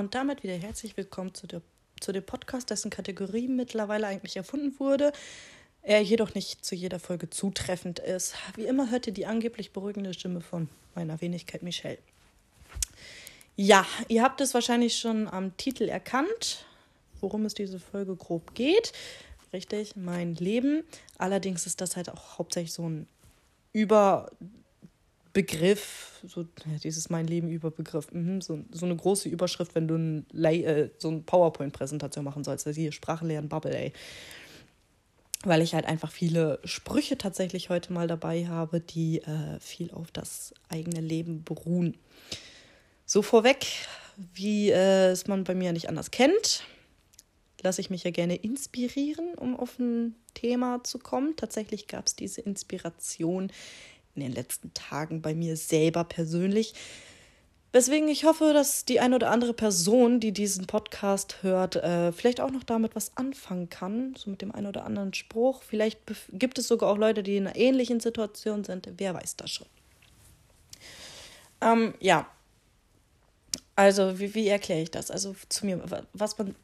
Und damit wieder herzlich willkommen zu, der, zu dem Podcast, dessen Kategorie mittlerweile eigentlich erfunden wurde. Er jedoch nicht zu jeder Folge zutreffend ist. Wie immer hört ihr die angeblich beruhigende Stimme von meiner Wenigkeit Michelle. Ja, ihr habt es wahrscheinlich schon am Titel erkannt, worum es diese Folge grob geht. Richtig, mein Leben. Allerdings ist das halt auch hauptsächlich so ein Über Begriff, so dieses Mein Leben über Begriff, mhm, so, so eine große Überschrift, wenn du ein, äh, so eine PowerPoint-Präsentation machen sollst, also hier Sprache lernen, Bubble, ey. Weil ich halt einfach viele Sprüche tatsächlich heute mal dabei habe, die äh, viel auf das eigene Leben beruhen. So vorweg, wie äh, es man bei mir nicht anders kennt, lasse ich mich ja gerne inspirieren, um auf ein Thema zu kommen. Tatsächlich gab es diese Inspiration in den letzten Tagen bei mir selber persönlich. Weswegen ich hoffe, dass die eine oder andere Person, die diesen Podcast hört, äh, vielleicht auch noch damit was anfangen kann, so mit dem einen oder anderen Spruch. Vielleicht gibt es sogar auch Leute, die in einer ähnlichen Situation sind. Wer weiß das schon. Ähm, ja. Also, wie, wie erkläre ich das? Also, zu mir, was man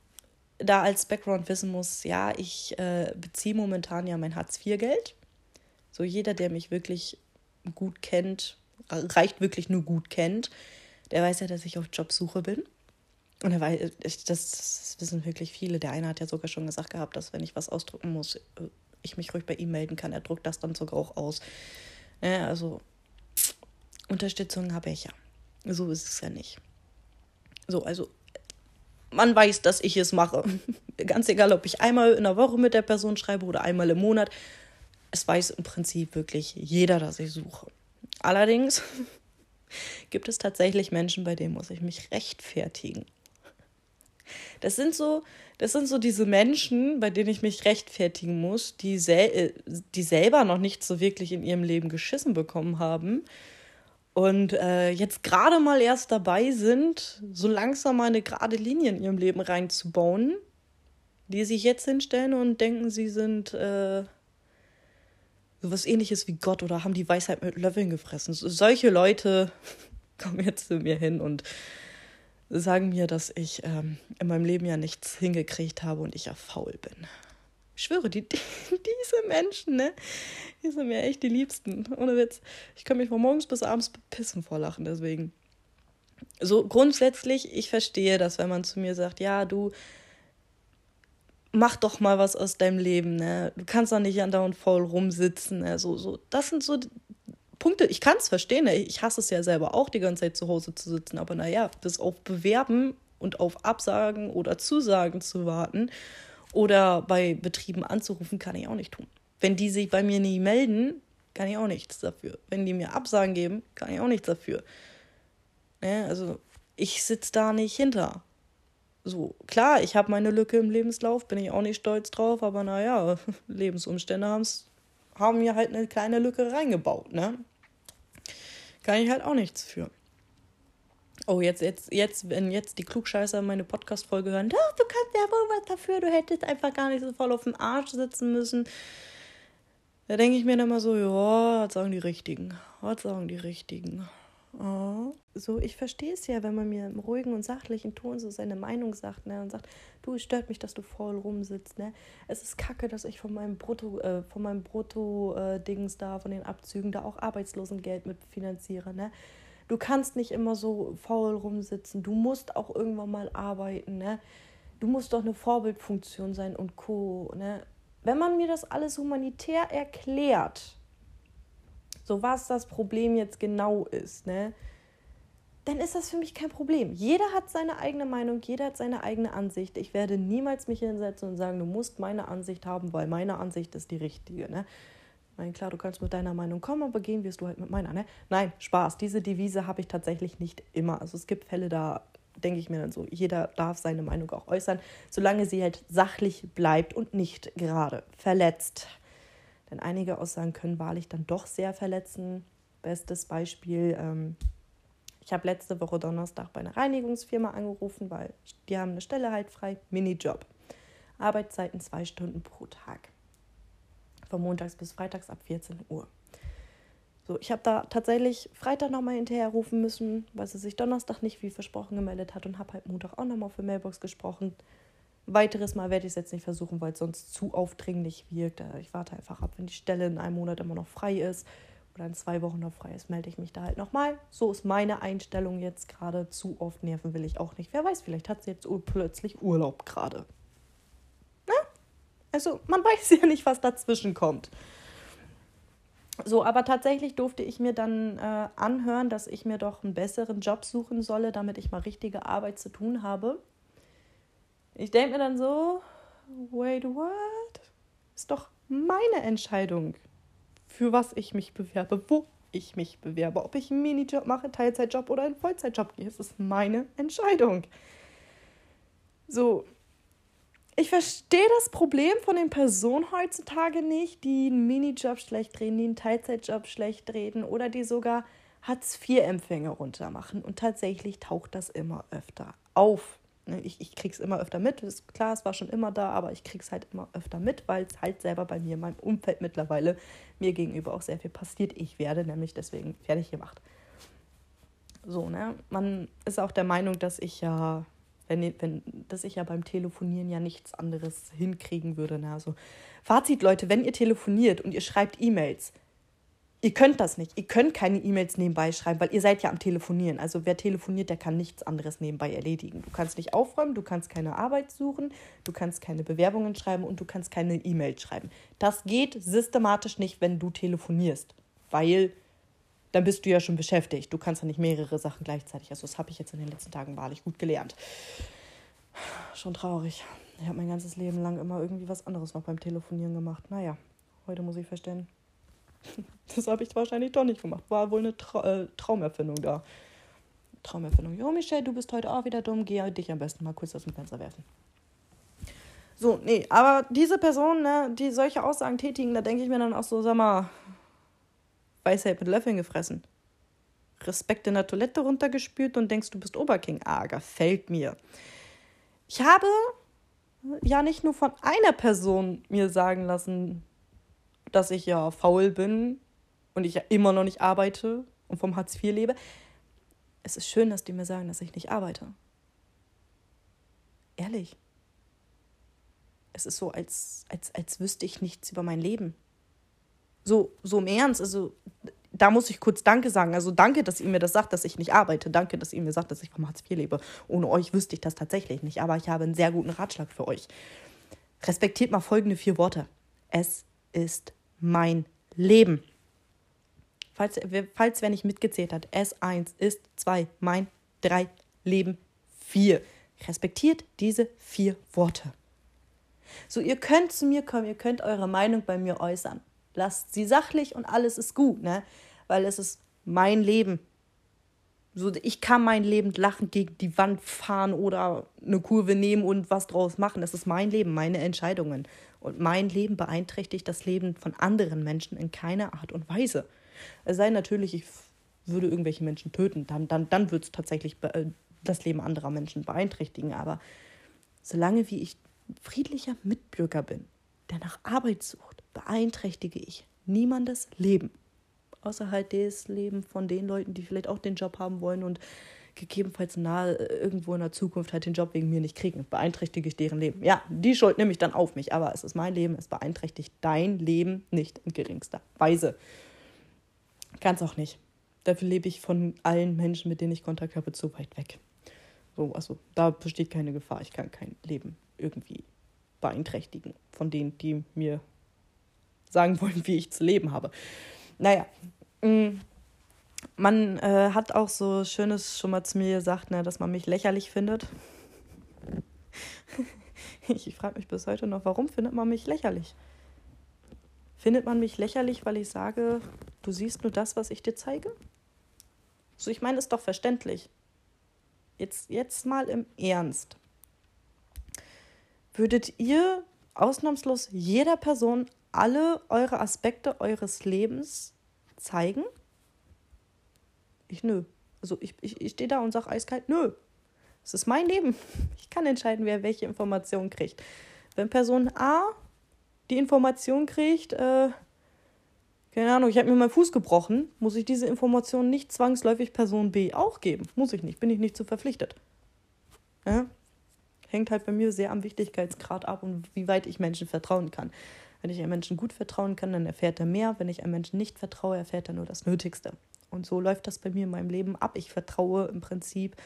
da als Background wissen muss, ja, ich äh, beziehe momentan ja mein Hartz-IV-Geld. So, jeder, der mich wirklich gut kennt, reicht wirklich nur gut kennt, der weiß ja, dass ich auf Jobsuche bin. Und er weiß, das, wissen wirklich viele. Der eine hat ja sogar schon gesagt gehabt, dass wenn ich was ausdrucken muss, ich mich ruhig bei ihm melden kann. Er druckt das dann sogar auch aus. Ja, also Unterstützung habe ich ja. So ist es ja nicht. So, also man weiß, dass ich es mache. Ganz egal, ob ich einmal in der Woche mit der Person schreibe oder einmal im Monat es weiß im Prinzip wirklich jeder, dass ich suche. Allerdings gibt es tatsächlich Menschen, bei denen muss ich mich rechtfertigen. Das sind so, das sind so diese Menschen, bei denen ich mich rechtfertigen muss, die, sel die selber noch nicht so wirklich in ihrem Leben geschissen bekommen haben und äh, jetzt gerade mal erst dabei sind, so langsam mal eine gerade Linie in ihrem Leben reinzubauen, die sich jetzt hinstellen und denken, sie sind äh, sowas ähnliches wie Gott oder haben die Weisheit mit Löffeln gefressen. Solche Leute kommen jetzt zu mir hin und sagen mir, dass ich ähm, in meinem Leben ja nichts hingekriegt habe und ich ja faul bin. Ich schwöre, die, die, diese Menschen, ne, die sind mir echt die Liebsten. Ohne Witz. Ich kann mich von morgens bis abends pissen vor Lachen, deswegen. So grundsätzlich, ich verstehe das, wenn man zu mir sagt, ja, du, mach doch mal was aus deinem Leben, ne? Du kannst doch nicht andauernd faul rumsitzen, ne? So, so, das sind so Punkte, ich kann es verstehen, ne? ich hasse es ja selber auch, die ganze Zeit zu Hause zu sitzen, aber naja, bis auf Bewerben und auf Absagen oder Zusagen zu warten oder bei Betrieben anzurufen, kann ich auch nicht tun. Wenn die sich bei mir nie melden, kann ich auch nichts dafür. Wenn die mir Absagen geben, kann ich auch nichts dafür. Ne? Also ich sitze da nicht hinter. So, klar, ich habe meine Lücke im Lebenslauf, bin ich auch nicht stolz drauf, aber naja, Lebensumstände haben's, haben mir halt eine kleine Lücke reingebaut, ne? Kann ich halt auch nichts für. Oh, jetzt, jetzt, jetzt, wenn jetzt die Klugscheißer meine Podcast-Folge hören, du kannst ja wohl was dafür, du hättest einfach gar nicht so voll auf dem Arsch sitzen müssen. Da denke ich mir dann mal so, ja, was sagen die Richtigen? Was sagen die Richtigen? Oh. So, ich verstehe es ja, wenn man mir im ruhigen und sachlichen Ton so seine Meinung sagt, ne, und sagt, du, es stört mich, dass du faul rumsitzt, ne? Es ist kacke, dass ich von meinem Brutto, äh, von meinem Brutto-Dings äh, da, von den Abzügen da auch Arbeitslosengeld mitfinanziere, ne? Du kannst nicht immer so faul rumsitzen, du musst auch irgendwann mal arbeiten, ne? Du musst doch eine Vorbildfunktion sein und Co., ne? Wenn man mir das alles humanitär erklärt, so was das Problem jetzt genau ist, ne? Dann ist das für mich kein Problem. Jeder hat seine eigene Meinung, jeder hat seine eigene Ansicht. Ich werde niemals mich hinsetzen und sagen, du musst meine Ansicht haben, weil meine Ansicht ist die richtige, ne? Nein, klar, du kannst mit deiner Meinung kommen, aber gehen wirst du halt mit meiner, ne? Nein, Spaß. Diese Devise habe ich tatsächlich nicht immer. Also es gibt Fälle, da denke ich mir dann so, jeder darf seine Meinung auch äußern, solange sie halt sachlich bleibt und nicht gerade verletzt. Denn einige Aussagen können wahrlich dann doch sehr verletzen. Bestes Beispiel, ähm, ich habe letzte Woche Donnerstag bei einer Reinigungsfirma angerufen, weil die haben eine Stelle halt frei, Minijob. Arbeitszeiten zwei Stunden pro Tag. Von montags bis freitags ab 14 Uhr. So, ich habe da tatsächlich Freitag nochmal hinterher rufen müssen, weil sie sich Donnerstag nicht wie versprochen gemeldet hat und habe halt Montag auch nochmal für Mailbox gesprochen. Weiteres Mal werde ich es jetzt nicht versuchen, weil es sonst zu aufdringlich wirkt. Äh, ich warte einfach ab, wenn die Stelle in einem Monat immer noch frei ist oder in zwei Wochen noch frei ist, melde ich mich da halt nochmal. So ist meine Einstellung jetzt gerade. Zu oft nerven will ich auch nicht. Wer weiß, vielleicht hat sie jetzt plötzlich Urlaub gerade. Ne? Also man weiß ja nicht, was dazwischen kommt. So, aber tatsächlich durfte ich mir dann äh, anhören, dass ich mir doch einen besseren Job suchen solle, damit ich mal richtige Arbeit zu tun habe. Ich denke mir dann so, wait, what? Ist doch meine Entscheidung, für was ich mich bewerbe, wo ich mich bewerbe, ob ich einen Minijob mache, Teilzeitjob oder einen Vollzeitjob gehe. Es ist meine Entscheidung. So, ich verstehe das Problem von den Personen heutzutage nicht, die einen Minijob schlecht reden, die einen Teilzeitjob schlecht reden oder die sogar Hartz-IV-Empfänge runtermachen. Und tatsächlich taucht das immer öfter auf. Ne, ich, ich krieg's immer öfter mit. Ist klar, es war schon immer da, aber ich krieg's halt immer öfter mit, weil es halt selber bei mir in meinem Umfeld mittlerweile mir gegenüber auch sehr viel passiert. Ich werde nämlich deswegen fertig gemacht. So, ne? Man ist auch der Meinung, dass ich ja wenn, wenn, dass ich ja beim Telefonieren ja nichts anderes hinkriegen würde. Ne? Also, Fazit, Leute, wenn ihr telefoniert und ihr schreibt E-Mails, ihr könnt das nicht. Ihr könnt keine E-Mails nebenbei schreiben, weil ihr seid ja am Telefonieren. Also wer telefoniert, der kann nichts anderes nebenbei erledigen. Du kannst nicht aufräumen, du kannst keine Arbeit suchen, du kannst keine Bewerbungen schreiben und du kannst keine E-Mails schreiben. Das geht systematisch nicht, wenn du telefonierst, weil dann bist du ja schon beschäftigt. Du kannst ja nicht mehrere Sachen gleichzeitig. Also das habe ich jetzt in den letzten Tagen wahrlich gut gelernt. Schon traurig. Ich habe mein ganzes Leben lang immer irgendwie was anderes noch beim Telefonieren gemacht. Naja, heute muss ich feststellen, das habe ich wahrscheinlich doch nicht gemacht. War wohl eine Tra äh, Traumerfindung da. Traumerfindung. Jo, Michelle, du bist heute auch wieder dumm. Geh dich am besten mal kurz aus dem Fenster werfen. So, nee, aber diese Personen, ne, die solche Aussagen tätigen, da denke ich mir dann auch so, sag mal, Weisheit mit Löffeln gefressen. Respekt in der Toilette runtergespült und denkst, du bist Oberking. Ah, gefällt mir. Ich habe ja nicht nur von einer Person mir sagen lassen, dass ich ja faul bin und ich ja immer noch nicht arbeite und vom Hartz IV lebe. Es ist schön, dass die mir sagen, dass ich nicht arbeite. Ehrlich. Es ist so, als, als, als wüsste ich nichts über mein Leben. So, so im Ernst, also da muss ich kurz Danke sagen. Also danke, dass ihr mir das sagt, dass ich nicht arbeite. Danke, dass ihr mir sagt, dass ich vom Hartz IV lebe. Ohne euch wüsste ich das tatsächlich nicht. Aber ich habe einen sehr guten Ratschlag für euch. Respektiert mal folgende vier Worte. Es ist mein Leben. Falls, falls wer nicht mitgezählt hat, S1 ist 2, mein 3, Leben 4. Respektiert diese vier Worte. So, ihr könnt zu mir kommen, ihr könnt eure Meinung bei mir äußern lasst sie sachlich und alles ist gut, ne? Weil es ist mein Leben. So, ich kann mein Leben lachend gegen die Wand fahren oder eine Kurve nehmen und was draus machen. Das ist mein Leben, meine Entscheidungen. Und mein Leben beeinträchtigt das Leben von anderen Menschen in keiner Art und Weise. Es sei natürlich, ich würde irgendwelche Menschen töten, dann, dann, dann würde es tatsächlich äh, das Leben anderer Menschen beeinträchtigen. Aber solange wie ich friedlicher Mitbürger bin, der nach Arbeit sucht, beeinträchtige ich niemandes Leben. Außer halt das Leben von den Leuten, die vielleicht auch den Job haben wollen und gegebenenfalls nahe äh, irgendwo in der Zukunft halt den Job wegen mir nicht kriegen. Beeinträchtige ich deren Leben. Ja, die Schuld nehme ich dann auf mich, aber es ist mein Leben, es beeinträchtigt dein Leben nicht in geringster Weise. Ganz auch nicht. Dafür lebe ich von allen Menschen, mit denen ich Kontakt habe, zu weit weg. So, also da besteht keine Gefahr. Ich kann kein Leben irgendwie beeinträchtigen von denen, die mir sagen wollen, wie ich zu leben habe. Naja, mm, man äh, hat auch so Schönes schon mal zu mir gesagt, ne, dass man mich lächerlich findet. ich frage mich bis heute noch, warum findet man mich lächerlich? Findet man mich lächerlich, weil ich sage, du siehst nur das, was ich dir zeige? So, ich meine, ist doch verständlich. Jetzt, jetzt mal im Ernst. Würdet ihr ausnahmslos jeder Person alle eure Aspekte eures Lebens zeigen? Ich nö. Also ich, ich, ich stehe da und sage eiskalt, nö. Es ist mein Leben. Ich kann entscheiden, wer welche Informationen kriegt. Wenn Person A die Information kriegt, äh, keine Ahnung, ich habe mir meinen Fuß gebrochen, muss ich diese Information nicht zwangsläufig Person B auch geben. Muss ich nicht, bin ich nicht zu verpflichtet. Ja? Hängt halt bei mir sehr am Wichtigkeitsgrad ab und wie weit ich Menschen vertrauen kann. Wenn ich einem Menschen gut vertrauen kann, dann erfährt er mehr. Wenn ich einem Menschen nicht vertraue, erfährt er nur das Nötigste. Und so läuft das bei mir in meinem Leben ab. Ich vertraue im Prinzip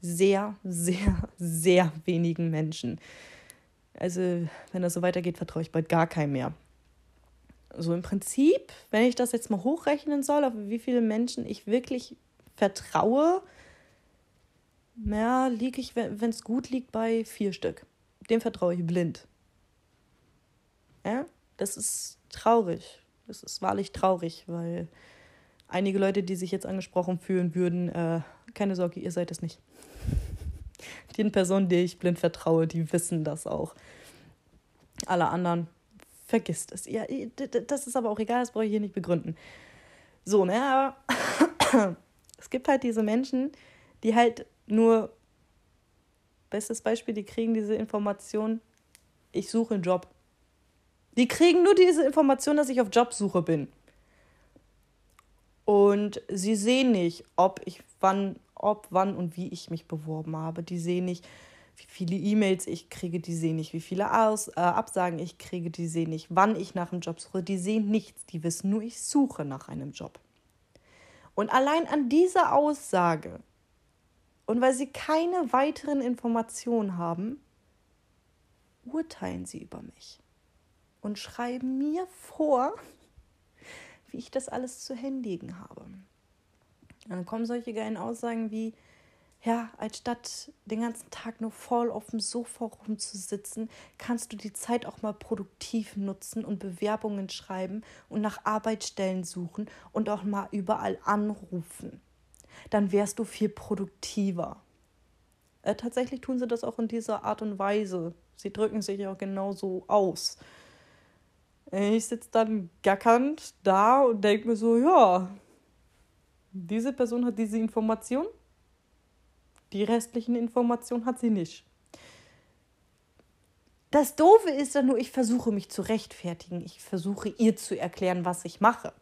sehr, sehr, sehr wenigen Menschen. Also, wenn das so weitergeht, vertraue ich bald gar keinem mehr so im Prinzip, wenn ich das jetzt mal hochrechnen soll, auf wie viele Menschen ich wirklich vertraue, naja, liege ich, wenn es gut liegt, bei vier Stück. Dem vertraue ich blind. Ja, das ist traurig. Das ist wahrlich traurig, weil einige Leute, die sich jetzt angesprochen fühlen würden, äh, keine Sorge, ihr seid es nicht. Die Personen, die ich blind vertraue, die wissen das auch. Alle anderen vergisst es. Ja, das ist aber auch egal, das brauche ich hier nicht begründen. So, ne, aber es gibt halt diese Menschen, die halt nur, bestes Beispiel, die kriegen diese Information, ich suche einen Job. Die kriegen nur diese Information, dass ich auf Jobsuche bin. Und sie sehen nicht, ob ich wann, ob, wann und wie ich mich beworben habe. Die sehen nicht, wie viele E-Mails ich kriege, die sehen nicht, wie viele Aus, äh, Absagen ich kriege, die sehen nicht, wann ich nach einem Job suche, die sehen nichts, die wissen nur, ich suche nach einem Job. Und allein an dieser Aussage und weil sie keine weiteren Informationen haben, urteilen sie über mich und schreiben mir vor, wie ich das alles zu händigen habe. dann kommen solche geilen Aussagen wie, ja, anstatt den ganzen Tag nur voll auf dem Sofa rumzusitzen, kannst du die Zeit auch mal produktiv nutzen und Bewerbungen schreiben und nach Arbeitsstellen suchen und auch mal überall anrufen. Dann wärst du viel produktiver. Äh, tatsächlich tun sie das auch in dieser Art und Weise. Sie drücken sich auch genauso aus. Ich sitze dann gackernd da und denke mir so, ja, diese Person hat diese Information, die restlichen Informationen hat sie nicht. Das Doofe ist dann nur, ich versuche mich zu rechtfertigen. Ich versuche ihr zu erklären, was ich mache.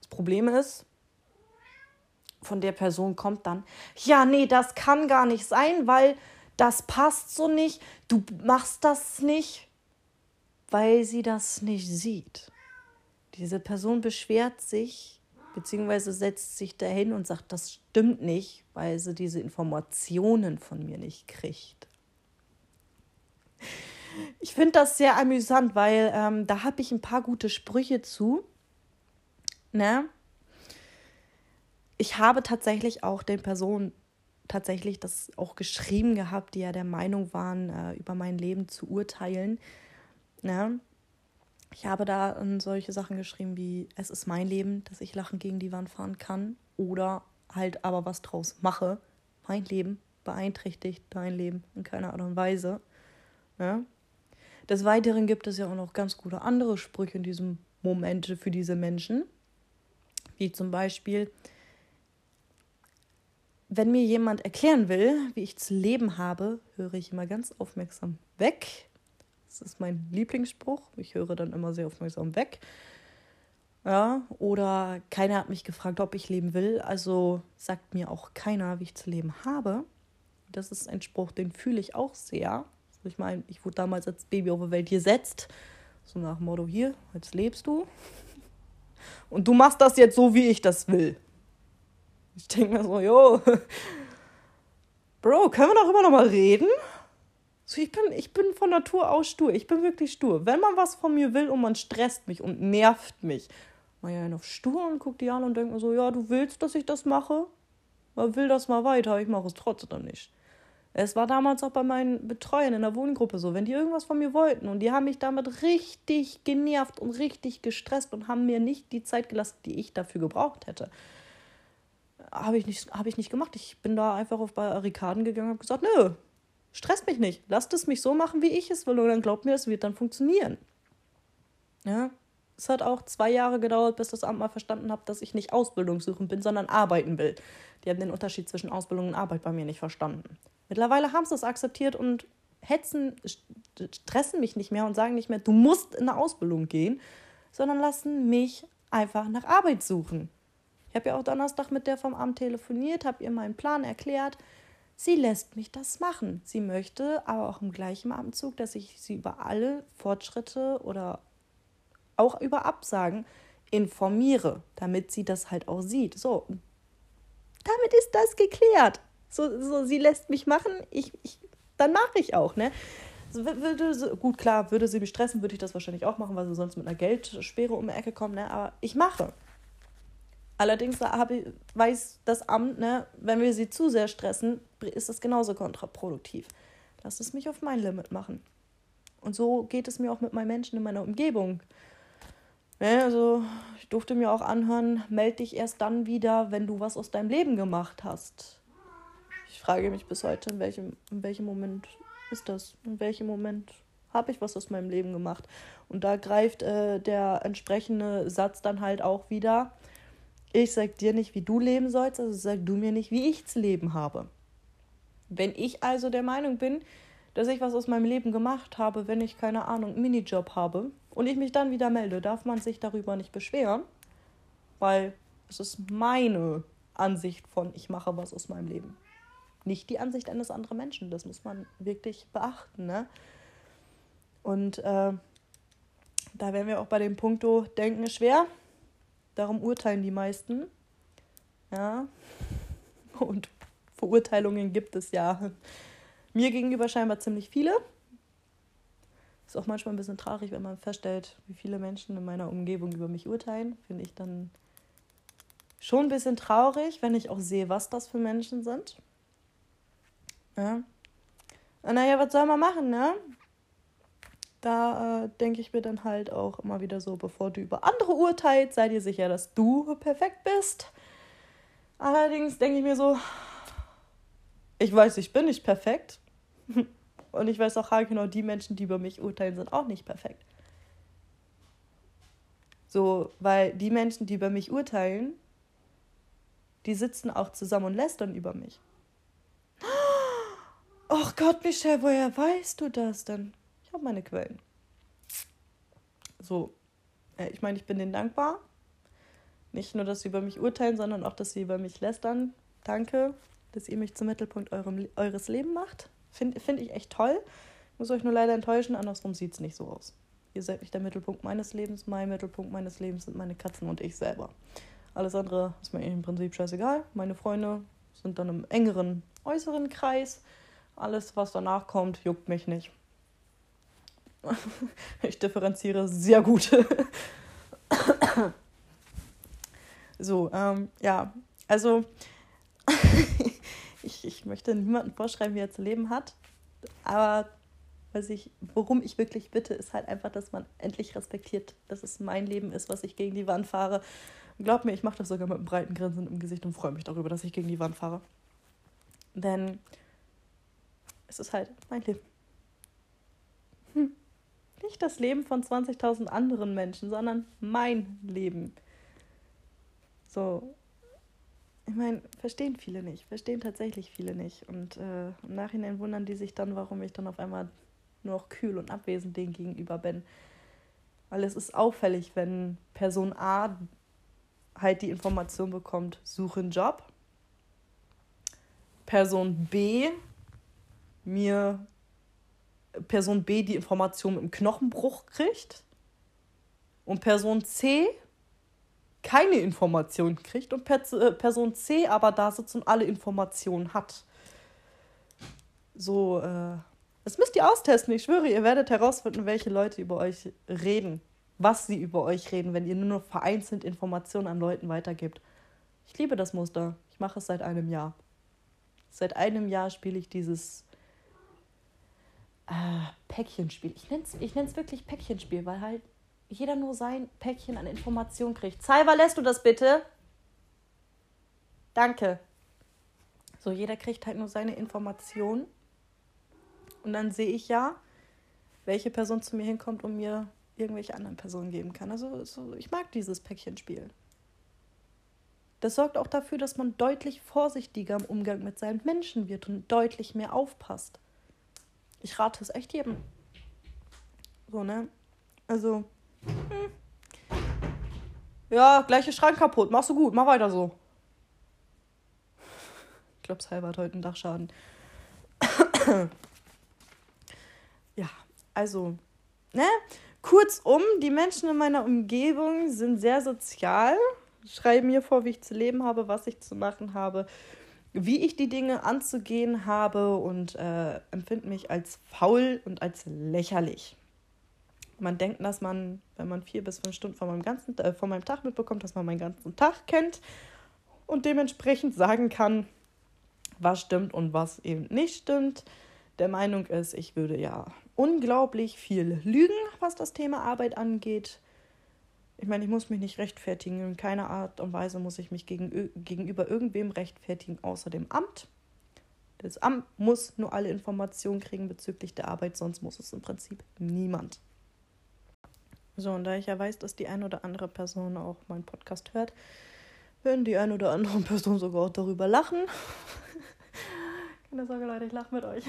Das Problem ist, von der Person kommt dann, ja, nee, das kann gar nicht sein, weil das passt so nicht. Du machst das nicht, weil sie das nicht sieht. Diese Person beschwert sich beziehungsweise setzt sich dahin und sagt, das stimmt nicht, weil sie diese Informationen von mir nicht kriegt. Ich finde das sehr amüsant, weil ähm, da habe ich ein paar gute Sprüche zu. Ne? Ich habe tatsächlich auch den Personen tatsächlich das auch geschrieben gehabt, die ja der Meinung waren, äh, über mein Leben zu urteilen. Ne? Ich habe da solche Sachen geschrieben wie, es ist mein Leben, dass ich lachen gegen die Wand fahren kann oder halt aber was draus mache. Mein Leben beeinträchtigt dein Leben in keiner Art und Weise. Ja? Des Weiteren gibt es ja auch noch ganz gute andere Sprüche in diesem Moment für diese Menschen. Wie zum Beispiel, wenn mir jemand erklären will, wie ich zu leben habe, höre ich immer ganz aufmerksam weg das ist mein Lieblingsspruch. Ich höre dann immer sehr aufmerksam weg. Ja, oder keiner hat mich gefragt, ob ich leben will. Also sagt mir auch keiner, wie ich zu leben habe. Das ist ein Spruch, den fühle ich auch sehr. Ich meine, ich wurde damals als Baby auf die Welt gesetzt. So nach dem Motto, hier, jetzt lebst du. Und du machst das jetzt so, wie ich das will. Ich denke mir so, jo, Bro, können wir darüber nochmal reden? So, ich, bin, ich bin von Natur aus stur. Ich bin wirklich stur. Wenn man was von mir will und man stresst mich und nervt mich, mal ja auf stur und guckt die an und denkt mir so, ja, du willst, dass ich das mache? Aber will das mal weiter, ich mache es trotzdem nicht. Es war damals auch bei meinen Betreuern in der Wohngruppe so, wenn die irgendwas von mir wollten und die haben mich damit richtig genervt und richtig gestresst und haben mir nicht die Zeit gelassen, die ich dafür gebraucht hätte. Habe ich, nicht, hab ich nicht gemacht. Ich bin da einfach auf Barrikaden gegangen und habe gesagt, nö, Stresst mich nicht. Lasst es mich so machen, wie ich es will. Und dann glaubt mir, es wird dann funktionieren. Ja. Es hat auch zwei Jahre gedauert, bis das Amt mal verstanden hat, dass ich nicht Ausbildungssuchend bin, sondern arbeiten will. Die haben den Unterschied zwischen Ausbildung und Arbeit bei mir nicht verstanden. Mittlerweile haben sie es akzeptiert und hetzen, stressen mich nicht mehr und sagen nicht mehr, du musst in eine Ausbildung gehen. sondern lassen mich einfach nach Arbeit suchen. Ich habe ja auch Donnerstag mit der vom Amt telefoniert, habe ihr meinen Plan erklärt. Sie lässt mich das machen. Sie möchte aber auch im gleichen Abendzug, dass ich sie über alle Fortschritte oder auch über Absagen informiere, damit sie das halt auch sieht. So, damit ist das geklärt. So, so sie lässt mich machen, ich, ich, dann mache ich auch, ne? Würde, gut, klar, würde sie mich stressen, würde ich das wahrscheinlich auch machen, weil sie sonst mit einer Geldsperre um die Ecke kommt, ne? Aber ich mache. Allerdings weiß das Amt, ne, wenn wir sie zu sehr stressen, ist das genauso kontraproduktiv. Lass es mich auf mein Limit machen. Und so geht es mir auch mit meinen Menschen in meiner Umgebung. Ne, also, ich durfte mir auch anhören, melde dich erst dann wieder, wenn du was aus deinem Leben gemacht hast. Ich frage mich bis heute, in welchem, in welchem Moment ist das? In welchem Moment habe ich was aus meinem Leben gemacht? Und da greift äh, der entsprechende Satz dann halt auch wieder ich sag dir nicht, wie du leben sollst, also sag du mir nicht, wie ich zu leben habe. Wenn ich also der Meinung bin, dass ich was aus meinem Leben gemacht habe, wenn ich keine Ahnung, einen Minijob habe und ich mich dann wieder melde, darf man sich darüber nicht beschweren, weil es ist meine Ansicht von ich mache was aus meinem Leben. Nicht die Ansicht eines anderen Menschen, das muss man wirklich beachten. Ne? Und äh, da wären wir auch bei dem Punkto Denken ist schwer. Darum urteilen die meisten. Ja. Und Verurteilungen gibt es ja. Mir gegenüber scheinbar ziemlich viele. Ist auch manchmal ein bisschen traurig, wenn man feststellt, wie viele Menschen in meiner Umgebung über mich urteilen. Finde ich dann schon ein bisschen traurig, wenn ich auch sehe, was das für Menschen sind. Ja. Naja, was soll man machen, ne? Da äh, denke ich mir dann halt auch immer wieder so, bevor du über andere urteilst, sei dir sicher, dass du perfekt bist. Allerdings denke ich mir so, ich weiß, ich bin nicht perfekt. Und ich weiß auch genau, die Menschen, die über mich urteilen, sind auch nicht perfekt. So, weil die Menschen, die über mich urteilen, die sitzen auch zusammen und lästern über mich. Ach Gott, Michelle, woher weißt du das denn? Ich habe meine Quellen. So, äh, ich meine, ich bin denen dankbar. Nicht nur, dass sie über mich urteilen, sondern auch, dass sie über mich lästern. Danke, dass ihr mich zum Mittelpunkt eurem, eures Lebens macht. Finde find ich echt toll. Muss euch nur leider enttäuschen, andersrum sieht es nicht so aus. Ihr seid nicht der Mittelpunkt meines Lebens. Mein Mittelpunkt meines Lebens sind meine Katzen und ich selber. Alles andere ist mir im Prinzip scheißegal. Meine Freunde sind dann im engeren äußeren Kreis. Alles, was danach kommt, juckt mich nicht. ich differenziere sehr gut. so, ähm, ja, also ich, ich möchte niemandem vorschreiben, wie er zu leben hat, aber was ich, worum ich wirklich bitte, ist halt einfach, dass man endlich respektiert, dass es mein Leben ist, was ich gegen die Wand fahre. Glaub mir, ich mache das sogar mit einem breiten Grinsen im Gesicht und freue mich darüber, dass ich gegen die Wand fahre. Denn es ist halt mein Leben. Nicht das Leben von 20.000 anderen Menschen, sondern mein Leben. So, ich meine, verstehen viele nicht, verstehen tatsächlich viele nicht. Und äh, im Nachhinein wundern die sich dann, warum ich dann auf einmal nur noch kühl und abwesend denen gegenüber bin. Weil es ist auffällig, wenn Person A halt die Information bekommt, suche einen Job. Person B mir Person B die Information im Knochenbruch kriegt und Person C keine Information kriegt und äh, Person C aber da sitzt und alle Informationen hat. So, äh, das müsst ihr austesten. Ich schwöre, ihr werdet herausfinden, welche Leute über euch reden, was sie über euch reden, wenn ihr nur noch vereinzelt Informationen an Leuten weitergibt. Ich liebe das Muster. Ich mache es seit einem Jahr. Seit einem Jahr spiele ich dieses äh, Päckchenspiel. Ich nenne es ich wirklich Päckchenspiel, weil halt jeder nur sein Päckchen an Informationen kriegt. Cyber, lässt du das bitte? Danke. So, jeder kriegt halt nur seine Informationen. Und dann sehe ich ja, welche Person zu mir hinkommt und mir irgendwelche anderen Personen geben kann. Also so, ich mag dieses Päckchenspiel. Das sorgt auch dafür, dass man deutlich vorsichtiger im Umgang mit seinen Menschen wird und deutlich mehr aufpasst. Ich rate es echt jedem. So, ne? Also, hm, Ja, gleiche Schrank kaputt. Machst du gut, mach weiter so. Ich glaube, Cyber hat heute einen Dachschaden. ja, also, ne? Kurzum, die Menschen in meiner Umgebung sind sehr sozial, schreiben mir vor, wie ich zu leben habe, was ich zu machen habe, wie ich die Dinge anzugehen habe und äh, empfinden mich als faul und als lächerlich. Man denkt, dass man, wenn man vier bis fünf Stunden von meinem, ganzen, äh, von meinem Tag mitbekommt, dass man meinen ganzen Tag kennt und dementsprechend sagen kann, was stimmt und was eben nicht stimmt. Der Meinung ist, ich würde ja unglaublich viel lügen, was das Thema Arbeit angeht. Ich meine, ich muss mich nicht rechtfertigen. In keiner Art und Weise muss ich mich gegen, gegenüber irgendwem rechtfertigen, außer dem Amt. Das Amt muss nur alle Informationen kriegen bezüglich der Arbeit, sonst muss es im Prinzip niemand. So, und da ich ja weiß, dass die eine oder andere Person auch meinen Podcast hört, werden die eine oder andere Person sogar auch darüber lachen. Keine Sorge, Leute, ich lache mit euch.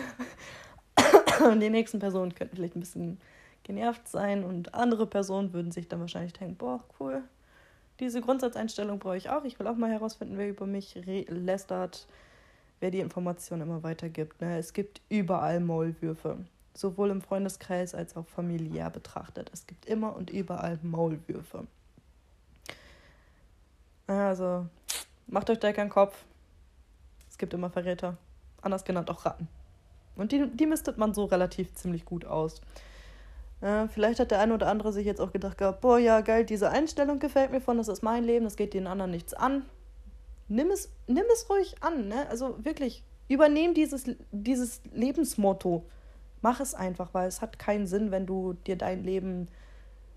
Und die nächsten Personen könnten vielleicht ein bisschen genervt sein und andere Personen würden sich dann wahrscheinlich denken, boah, cool, diese Grundsatzeinstellung brauche ich auch. Ich will auch mal herausfinden, wer über mich lästert, wer die Informationen immer weitergibt. Ne? Es gibt überall Maulwürfe sowohl im Freundeskreis als auch familiär betrachtet. Es gibt immer und überall Maulwürfe. Also, macht euch da keinen Kopf. Es gibt immer Verräter, anders genannt auch Ratten. Und die, die mistet man so relativ ziemlich gut aus. Äh, vielleicht hat der eine oder andere sich jetzt auch gedacht gehabt, boah, ja, geil, diese Einstellung gefällt mir von, das ist mein Leben, das geht den anderen nichts an. Nimm es, nimm es ruhig an, ne? Also wirklich, übernehm dieses, dieses Lebensmotto mach es einfach, weil es hat keinen Sinn, wenn du dir dein Leben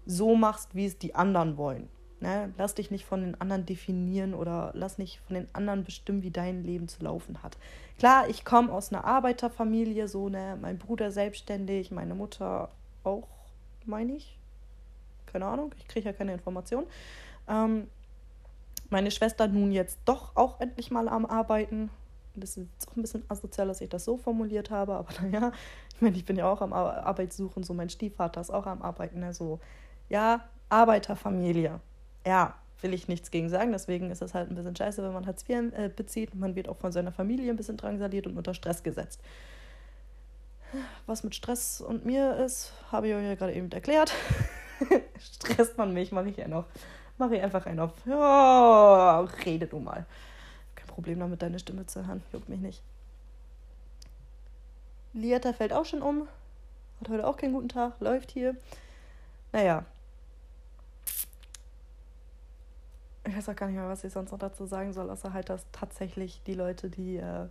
so machst, wie es die anderen wollen. Ne? Lass dich nicht von den anderen definieren oder lass nicht von den anderen bestimmen, wie dein Leben zu laufen hat. Klar, ich komme aus einer Arbeiterfamilie, so, ne, mein Bruder selbstständig, meine Mutter auch, meine ich. Keine Ahnung, ich kriege ja keine Informationen. Ähm, meine Schwester nun jetzt doch auch endlich mal am Arbeiten. Das ist auch ein bisschen asozial, dass ich das so formuliert habe, aber naja, ich meine, ich bin ja auch am Arbeit suchen, so mein Stiefvater ist auch am Arbeiten, also ja, Arbeiterfamilie. Ja, will ich nichts gegen sagen, deswegen ist es halt ein bisschen scheiße, wenn man Hartz IV äh, bezieht und man wird auch von seiner Familie ein bisschen drangsaliert und unter Stress gesetzt. Was mit Stress und mir ist, habe ich euch ja gerade eben erklärt. Stresst man mich, mache ich ja noch. Mache ich einfach einen auf. Ja, rede du mal. Problem damit, deine Stimme zu hören. Juckt mich nicht. Lieta fällt auch schon um. Hat heute auch keinen guten Tag. Läuft hier. Naja. Ich weiß auch gar nicht mehr, was ich sonst noch dazu sagen soll, außer halt, dass tatsächlich die Leute, die. Äh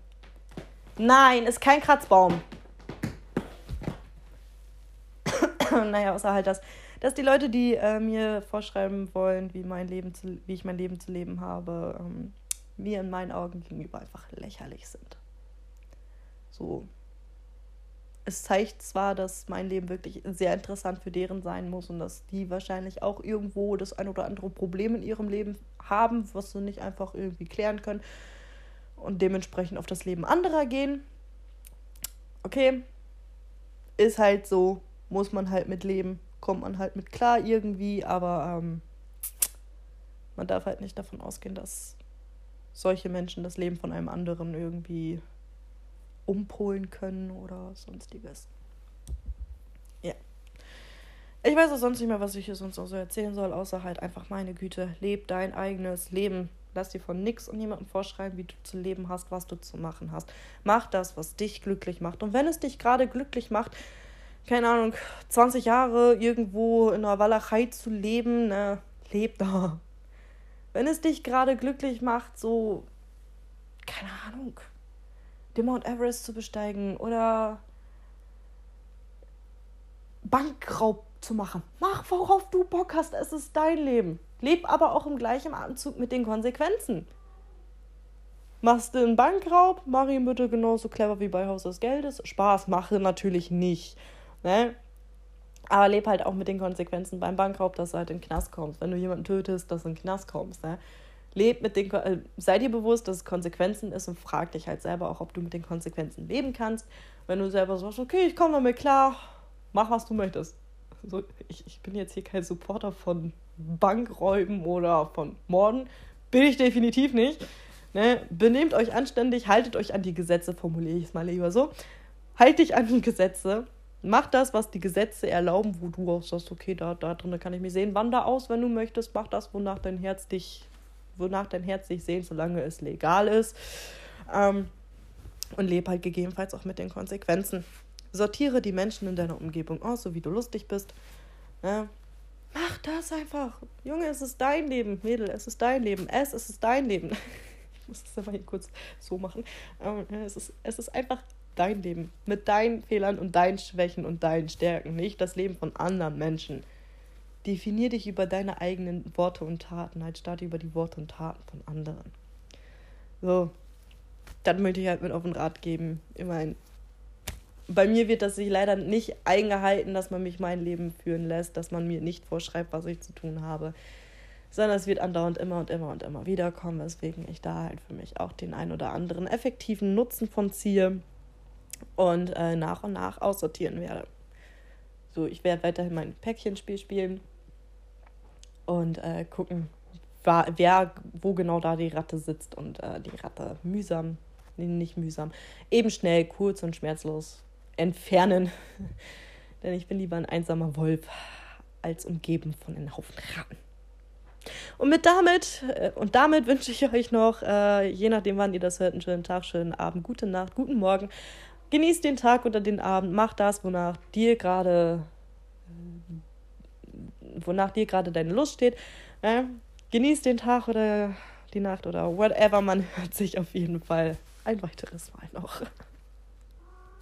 Nein, ist kein Kratzbaum. naja, außer halt, dass, dass die Leute, die äh, mir vorschreiben wollen, wie, mein Leben zu, wie ich mein Leben zu leben habe, ähm, mir in meinen Augen gegenüber einfach lächerlich sind. So. Es zeigt zwar, dass mein Leben wirklich sehr interessant für deren sein muss und dass die wahrscheinlich auch irgendwo das ein oder andere Problem in ihrem Leben haben, was sie nicht einfach irgendwie klären können und dementsprechend auf das Leben anderer gehen. Okay, ist halt so, muss man halt mit leben, kommt man halt mit klar irgendwie, aber ähm, man darf halt nicht davon ausgehen, dass solche Menschen das Leben von einem anderen irgendwie umpolen können oder sonstiges. Ja. Ich weiß auch sonst nicht mehr, was ich hier sonst noch so erzählen soll, außer halt einfach meine Güte, leb dein eigenes Leben. Lass dir von nichts und niemandem vorschreiben, wie du zu leben hast, was du zu machen hast. Mach das, was dich glücklich macht. Und wenn es dich gerade glücklich macht, keine Ahnung, 20 Jahre irgendwo in einer Walachei zu leben, ne, leb da. Wenn es dich gerade glücklich macht, so, keine Ahnung, den Mount Everest zu besteigen oder Bankraub zu machen. Mach, worauf du Bock hast, es ist dein Leben. Leb aber auch im gleichen Anzug mit den Konsequenzen. Machst du einen Bankraub, mach ihn bitte genauso clever wie bei Haus des Geldes. Spaß mache natürlich nicht. Ne? Aber leb halt auch mit den Konsequenzen beim Bankraub, dass du halt in den Knast kommst. Wenn du jemanden tötest, dass du in den Knast kommst. Ne? Leb mit den, äh, sei dir bewusst, dass es Konsequenzen ist und frag dich halt selber auch, ob du mit den Konsequenzen leben kannst. Wenn du selber sagst, okay, ich komme damit klar, mach was du möchtest. Also ich, ich bin jetzt hier kein Supporter von Bankräuben oder von Morden. Bin ich definitiv nicht. Ne? Benehmt euch anständig, haltet euch an die Gesetze, formuliere ich es mal lieber so. Halt dich an die Gesetze. Mach das, was die Gesetze erlauben, wo du auch sagst, okay, da, da drin kann ich mich sehen. Wander aus, wenn du möchtest. Mach das, wonach dein Herz dich, wonach dein Herz dich sehnt, solange es legal ist. Ähm, und lebe halt gegebenenfalls auch mit den Konsequenzen. Sortiere die Menschen in deiner Umgebung aus, so wie du lustig bist. Ja. Mach das einfach. Junge, es ist dein Leben. Mädel, es ist dein Leben. Es, es ist dein Leben. Ich muss das einfach hier kurz so machen. Es ist, es ist einfach dein Leben. Mit deinen Fehlern und deinen Schwächen und deinen Stärken. Nicht das Leben von anderen Menschen. Definier dich über deine eigenen Worte und Taten, halt starte über die Worte und Taten von anderen. So, dann möchte ich halt mit auf den Rat geben. Immerhin. Bei mir wird das sich leider nicht eingehalten, dass man mich mein Leben führen lässt, dass man mir nicht vorschreibt, was ich zu tun habe, sondern es wird andauernd immer und immer und immer wieder kommen, weswegen ich da halt für mich auch den ein oder anderen effektiven Nutzen von ziehe und äh, nach und nach aussortieren werde. So, ich werde weiterhin mein Päckchenspiel spielen und äh, gucken, wer, wo genau da die Ratte sitzt und äh, die Ratte mühsam nicht mühsam, eben schnell, kurz und schmerzlos entfernen. Denn ich bin lieber ein einsamer Wolf als umgeben von einem Haufen Ratten. Und mit damit, äh, und damit wünsche ich euch noch, äh, je nachdem, wann ihr das hört, einen schönen Tag, schönen Abend, gute Nacht, guten Morgen. Genießt den Tag oder den Abend, macht das, wonach dir gerade, äh, wonach dir gerade deine Lust steht. Äh, genießt den Tag oder die Nacht oder whatever. Man hört sich auf jeden Fall ein weiteres Mal noch.